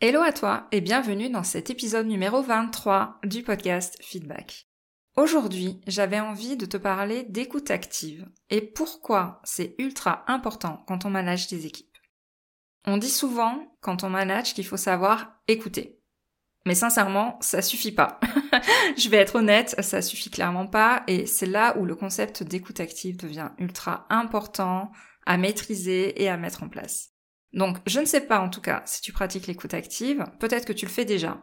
Hello à toi et bienvenue dans cet épisode numéro 23 du podcast Feedback. Aujourd'hui, j'avais envie de te parler d'écoute active et pourquoi c'est ultra important quand on manage des équipes. On dit souvent, quand on manage, qu'il faut savoir écouter. Mais sincèrement, ça suffit pas. Je vais être honnête, ça suffit clairement pas et c'est là où le concept d'écoute active devient ultra important à maîtriser et à mettre en place. Donc, je ne sais pas en tout cas si tu pratiques l'écoute active, peut-être que tu le fais déjà.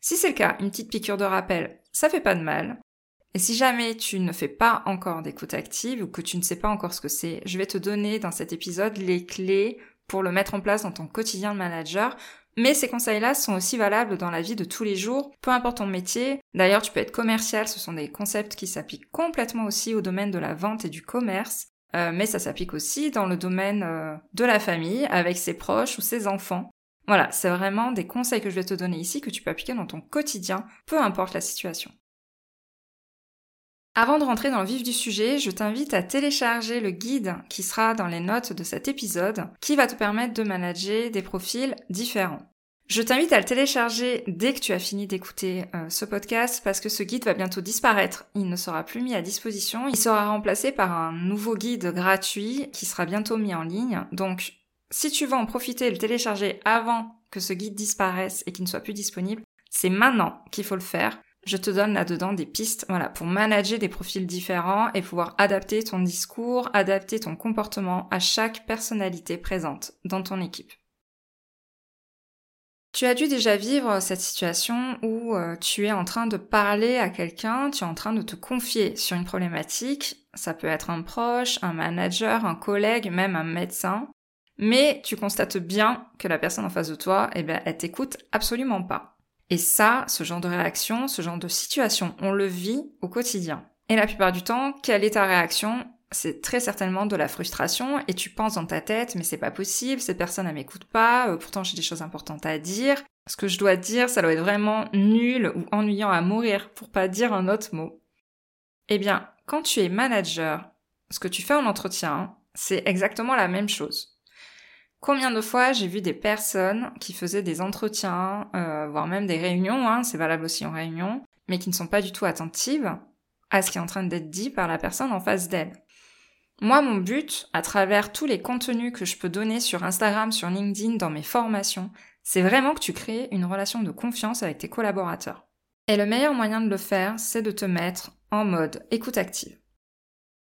Si c'est le cas, une petite piqûre de rappel, ça fait pas de mal. Et si jamais tu ne fais pas encore d'écoute active ou que tu ne sais pas encore ce que c'est, je vais te donner dans cet épisode les clés pour le mettre en place dans ton quotidien de manager. Mais ces conseils-là sont aussi valables dans la vie de tous les jours, peu importe ton métier. D'ailleurs, tu peux être commercial, ce sont des concepts qui s'appliquent complètement aussi au domaine de la vente et du commerce. Euh, mais ça s'applique aussi dans le domaine euh, de la famille, avec ses proches ou ses enfants. Voilà, c'est vraiment des conseils que je vais te donner ici que tu peux appliquer dans ton quotidien, peu importe la situation. Avant de rentrer dans le vif du sujet, je t'invite à télécharger le guide qui sera dans les notes de cet épisode, qui va te permettre de manager des profils différents. Je t'invite à le télécharger dès que tu as fini d'écouter euh, ce podcast parce que ce guide va bientôt disparaître. Il ne sera plus mis à disposition. Il sera remplacé par un nouveau guide gratuit qui sera bientôt mis en ligne. Donc, si tu veux en profiter et le télécharger avant que ce guide disparaisse et qu'il ne soit plus disponible, c'est maintenant qu'il faut le faire. Je te donne là-dedans des pistes, voilà, pour manager des profils différents et pouvoir adapter ton discours, adapter ton comportement à chaque personnalité présente dans ton équipe. Tu as dû déjà vivre cette situation où euh, tu es en train de parler à quelqu'un, tu es en train de te confier sur une problématique, ça peut être un proche, un manager, un collègue, même un médecin, mais tu constates bien que la personne en face de toi, eh bien, elle t'écoute absolument pas. Et ça, ce genre de réaction, ce genre de situation, on le vit au quotidien. Et la plupart du temps, quelle est ta réaction? C'est très certainement de la frustration et tu penses dans ta tête mais c'est pas possible, cette personne elle m'écoute pas, euh, pourtant j'ai des choses importantes à dire. Ce que je dois dire, ça doit être vraiment nul ou ennuyant à mourir pour pas dire un autre mot. Eh bien, quand tu es manager, ce que tu fais en entretien, c'est exactement la même chose. Combien de fois j'ai vu des personnes qui faisaient des entretiens, euh, voire même des réunions, hein, c'est valable aussi en réunion, mais qui ne sont pas du tout attentives à ce qui est en train d'être dit par la personne en face d'elle. Moi, mon but, à travers tous les contenus que je peux donner sur Instagram, sur LinkedIn, dans mes formations, c'est vraiment que tu crées une relation de confiance avec tes collaborateurs. Et le meilleur moyen de le faire, c'est de te mettre en mode écoute active.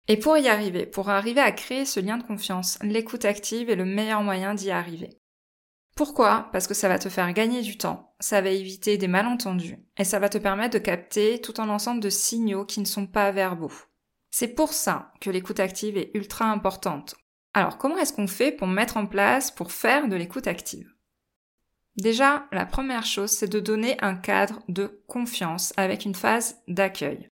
Et pour y arriver, pour arriver à créer ce lien de confiance, l'écoute active est le meilleur moyen d'y arriver. Pourquoi? Parce que ça va te faire gagner du temps, ça va éviter des malentendus, et ça va te permettre de capter tout un ensemble de signaux qui ne sont pas verbaux. C'est pour ça que l'écoute active est ultra importante. Alors comment est-ce qu'on fait pour mettre en place, pour faire de l'écoute active? Déjà, la première chose, c'est de donner un cadre de confiance avec une phase d'accueil.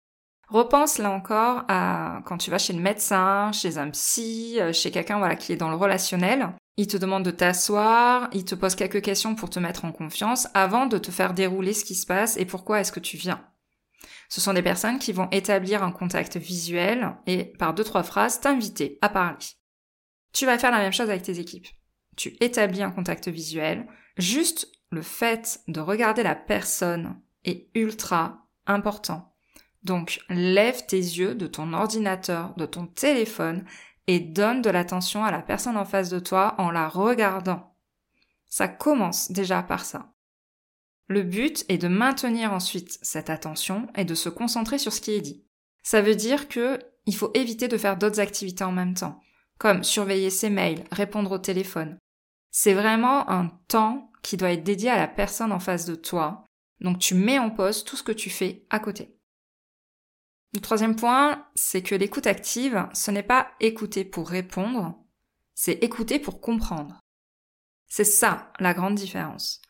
Repense là encore à quand tu vas chez le médecin, chez un psy, euh, chez quelqu'un voilà qui est dans le relationnel. Il te demande de t'asseoir, il te pose quelques questions pour te mettre en confiance avant de te faire dérouler ce qui se passe et pourquoi est-ce que tu viens. Ce sont des personnes qui vont établir un contact visuel et par deux trois phrases t'inviter à parler. Tu vas faire la même chose avec tes équipes. Tu établis un contact visuel. Juste le fait de regarder la personne est ultra important. Donc lève tes yeux de ton ordinateur, de ton téléphone et donne de l'attention à la personne en face de toi en la regardant. Ça commence déjà par ça. Le but est de maintenir ensuite cette attention et de se concentrer sur ce qui est dit. Ça veut dire que il faut éviter de faire d'autres activités en même temps, comme surveiller ses mails, répondre au téléphone. C'est vraiment un temps qui doit être dédié à la personne en face de toi. Donc tu mets en pause tout ce que tu fais à côté. Le troisième point, c'est que l'écoute active, ce n'est pas écouter pour répondre, c'est écouter pour comprendre. C'est ça la grande différence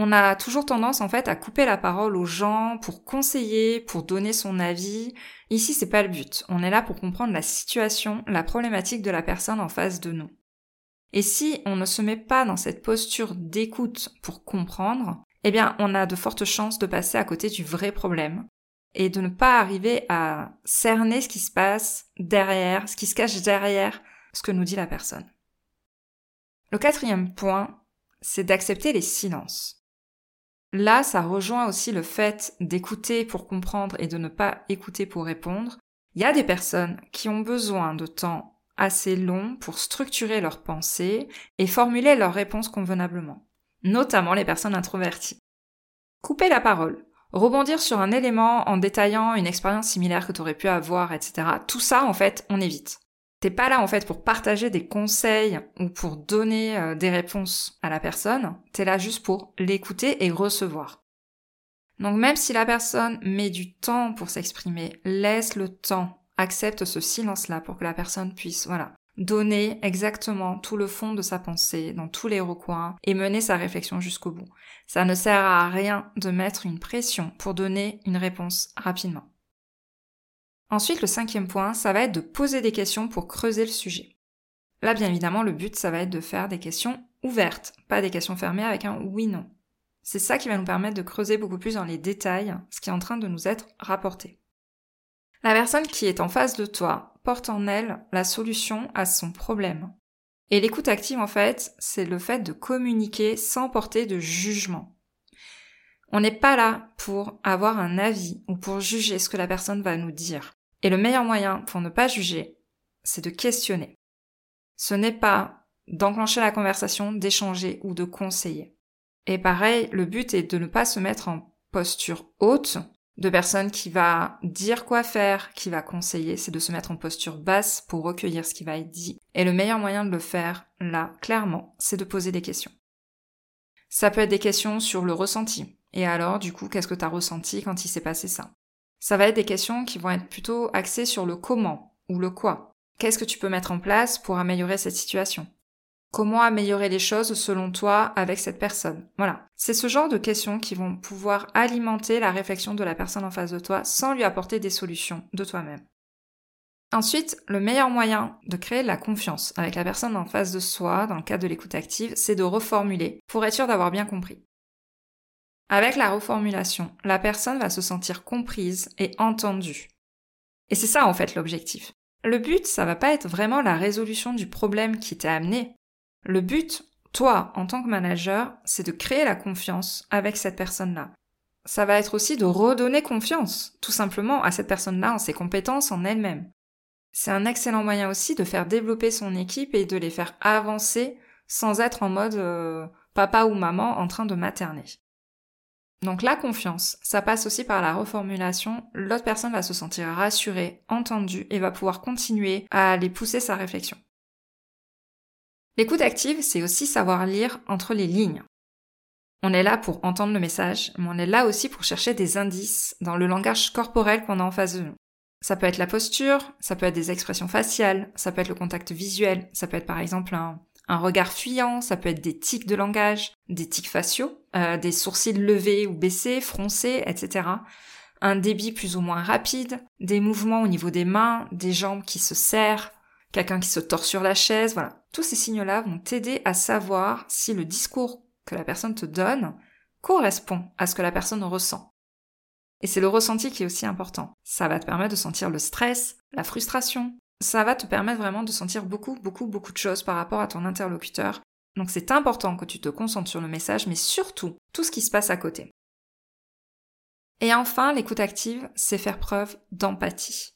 On a toujours tendance en fait à couper la parole aux gens pour conseiller, pour donner son avis. Ici, c'est pas le but. On est là pour comprendre la situation, la problématique de la personne en face de nous. Et si on ne se met pas dans cette posture d'écoute pour comprendre, eh bien, on a de fortes chances de passer à côté du vrai problème et de ne pas arriver à cerner ce qui se passe derrière, ce qui se cache derrière ce que nous dit la personne. Le quatrième point, c'est d'accepter les silences. Là, ça rejoint aussi le fait d'écouter pour comprendre et de ne pas écouter pour répondre. Il y a des personnes qui ont besoin de temps assez long pour structurer leurs pensées et formuler leurs réponses convenablement, notamment les personnes introverties. Couper la parole, rebondir sur un élément en détaillant une expérience similaire que tu aurais pu avoir, etc. Tout ça, en fait, on évite. T'es pas là en fait pour partager des conseils ou pour donner euh, des réponses à la personne, t'es là juste pour l'écouter et recevoir. Donc même si la personne met du temps pour s'exprimer, laisse le temps, accepte ce silence-là pour que la personne puisse, voilà, donner exactement tout le fond de sa pensée dans tous les recoins et mener sa réflexion jusqu'au bout. Ça ne sert à rien de mettre une pression pour donner une réponse rapidement. Ensuite, le cinquième point, ça va être de poser des questions pour creuser le sujet. Là, bien évidemment, le but, ça va être de faire des questions ouvertes, pas des questions fermées avec un oui-non. C'est ça qui va nous permettre de creuser beaucoup plus dans les détails ce qui est en train de nous être rapporté. La personne qui est en face de toi porte en elle la solution à son problème. Et l'écoute active, en fait, c'est le fait de communiquer sans porter de jugement. On n'est pas là pour avoir un avis ou pour juger ce que la personne va nous dire. Et le meilleur moyen pour ne pas juger, c'est de questionner. Ce n'est pas d'enclencher la conversation, d'échanger ou de conseiller. Et pareil, le but est de ne pas se mettre en posture haute de personne qui va dire quoi faire, qui va conseiller, c'est de se mettre en posture basse pour recueillir ce qui va être dit. Et le meilleur moyen de le faire, là, clairement, c'est de poser des questions. Ça peut être des questions sur le ressenti. Et alors, du coup, qu'est-ce que tu as ressenti quand il s'est passé ça? Ça va être des questions qui vont être plutôt axées sur le comment ou le quoi. Qu'est-ce que tu peux mettre en place pour améliorer cette situation? Comment améliorer les choses selon toi avec cette personne? Voilà. C'est ce genre de questions qui vont pouvoir alimenter la réflexion de la personne en face de toi sans lui apporter des solutions de toi-même. Ensuite, le meilleur moyen de créer de la confiance avec la personne en face de soi, dans le cadre de l'écoute active, c'est de reformuler pour être sûr d'avoir bien compris. Avec la reformulation, la personne va se sentir comprise et entendue. Et c'est ça en fait l'objectif. Le but, ça va pas être vraiment la résolution du problème qui t'est amené. Le but, toi, en tant que manager, c'est de créer la confiance avec cette personne-là. Ça va être aussi de redonner confiance, tout simplement, à cette personne-là en ses compétences en elle-même. C'est un excellent moyen aussi de faire développer son équipe et de les faire avancer sans être en mode euh, papa ou maman en train de materner. Donc la confiance, ça passe aussi par la reformulation. L'autre personne va se sentir rassurée, entendue et va pouvoir continuer à aller pousser sa réflexion. L'écoute active, c'est aussi savoir lire entre les lignes. On est là pour entendre le message, mais on est là aussi pour chercher des indices dans le langage corporel qu'on a en face de nous. Ça peut être la posture, ça peut être des expressions faciales, ça peut être le contact visuel, ça peut être par exemple un, un regard fuyant, ça peut être des tics de langage, des tics faciaux, euh, des sourcils levés ou baissés, froncés, etc. Un débit plus ou moins rapide, des mouvements au niveau des mains, des jambes qui se serrent, quelqu'un qui se tord sur la chaise, voilà. Tous ces signes-là vont t'aider à savoir si le discours que la personne te donne correspond à ce que la personne ressent. Et c'est le ressenti qui est aussi important. Ça va te permettre de sentir le stress, la frustration, ça va te permettre vraiment de sentir beaucoup, beaucoup, beaucoup de choses par rapport à ton interlocuteur. Donc c'est important que tu te concentres sur le message, mais surtout tout ce qui se passe à côté. Et enfin, l'écoute active, c'est faire preuve d'empathie.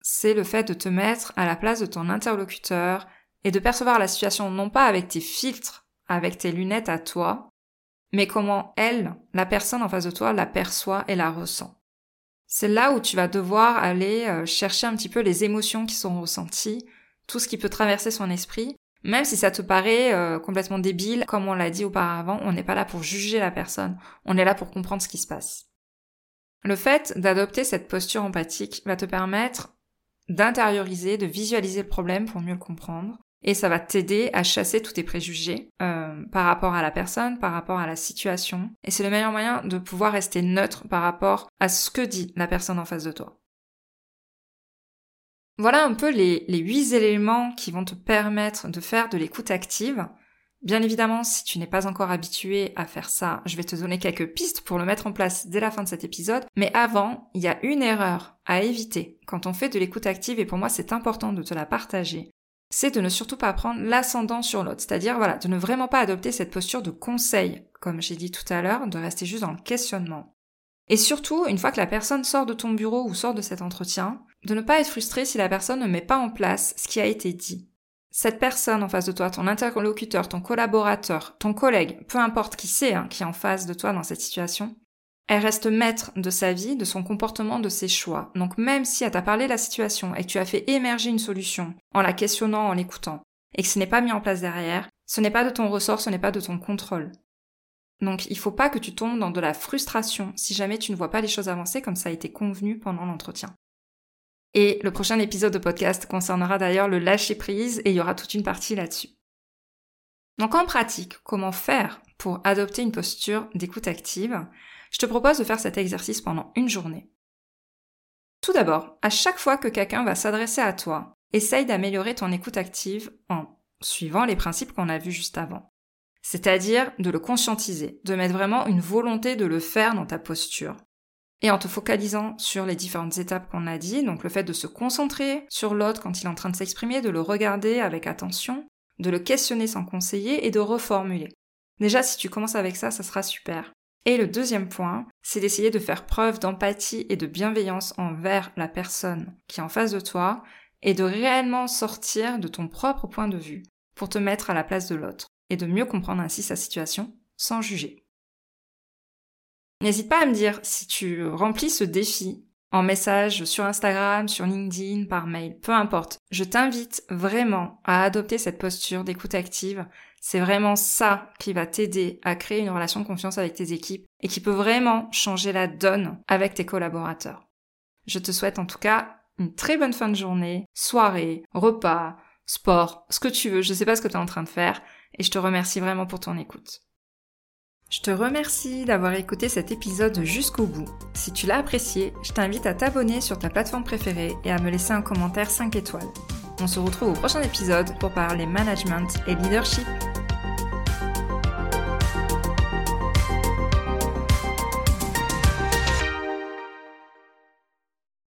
C'est le fait de te mettre à la place de ton interlocuteur et de percevoir la situation non pas avec tes filtres, avec tes lunettes à toi, mais comment elle, la personne en face de toi, la perçoit et la ressent c'est là où tu vas devoir aller euh, chercher un petit peu les émotions qui sont ressenties, tout ce qui peut traverser son esprit, même si ça te paraît euh, complètement débile, comme on l'a dit auparavant, on n'est pas là pour juger la personne, on est là pour comprendre ce qui se passe. Le fait d'adopter cette posture empathique va te permettre d'intérioriser, de visualiser le problème pour mieux le comprendre, et ça va t'aider à chasser tous tes préjugés euh, par rapport à la personne, par rapport à la situation. Et c'est le meilleur moyen de pouvoir rester neutre par rapport à ce que dit la personne en face de toi. Voilà un peu les, les 8 éléments qui vont te permettre de faire de l'écoute active. Bien évidemment, si tu n'es pas encore habitué à faire ça, je vais te donner quelques pistes pour le mettre en place dès la fin de cet épisode. Mais avant, il y a une erreur à éviter quand on fait de l'écoute active, et pour moi c'est important de te la partager. C'est de ne surtout pas prendre l'ascendant sur l'autre. C'est-à-dire, voilà, de ne vraiment pas adopter cette posture de conseil, comme j'ai dit tout à l'heure, de rester juste dans le questionnement. Et surtout, une fois que la personne sort de ton bureau ou sort de cet entretien, de ne pas être frustré si la personne ne met pas en place ce qui a été dit. Cette personne en face de toi, ton interlocuteur, ton collaborateur, ton collègue, peu importe qui c'est hein, qui est en face de toi dans cette situation, elle reste maître de sa vie, de son comportement, de ses choix. Donc même si elle t'a parlé de la situation et que tu as fait émerger une solution en la questionnant, en l'écoutant, et que ce n'est pas mis en place derrière, ce n'est pas de ton ressort, ce n'est pas de ton contrôle. Donc il faut pas que tu tombes dans de la frustration si jamais tu ne vois pas les choses avancer comme ça a été convenu pendant l'entretien. Et le prochain épisode de podcast concernera d'ailleurs le lâcher prise et il y aura toute une partie là-dessus. Donc en pratique, comment faire pour adopter une posture d'écoute active? Je te propose de faire cet exercice pendant une journée. Tout d'abord, à chaque fois que quelqu'un va s'adresser à toi, essaye d'améliorer ton écoute active en suivant les principes qu'on a vus juste avant. C'est-à-dire de le conscientiser, de mettre vraiment une volonté de le faire dans ta posture. Et en te focalisant sur les différentes étapes qu'on a dit, donc le fait de se concentrer sur l'autre quand il est en train de s'exprimer, de le regarder avec attention, de le questionner sans conseiller et de reformuler. Déjà, si tu commences avec ça, ça sera super. Et le deuxième point, c'est d'essayer de faire preuve d'empathie et de bienveillance envers la personne qui est en face de toi et de réellement sortir de ton propre point de vue pour te mettre à la place de l'autre et de mieux comprendre ainsi sa situation sans juger. N'hésite pas à me dire si tu remplis ce défi en message sur Instagram, sur LinkedIn, par mail, peu importe. Je t'invite vraiment à adopter cette posture d'écoute active. C'est vraiment ça qui va t'aider à créer une relation de confiance avec tes équipes et qui peut vraiment changer la donne avec tes collaborateurs. Je te souhaite en tout cas une très bonne fin de journée, soirée, repas, sport, ce que tu veux. Je sais pas ce que tu es en train de faire et je te remercie vraiment pour ton écoute. Je te remercie d'avoir écouté cet épisode jusqu'au bout. Si tu l'as apprécié, je t'invite à t'abonner sur ta plateforme préférée et à me laisser un commentaire 5 étoiles. On se retrouve au prochain épisode pour parler management et leadership.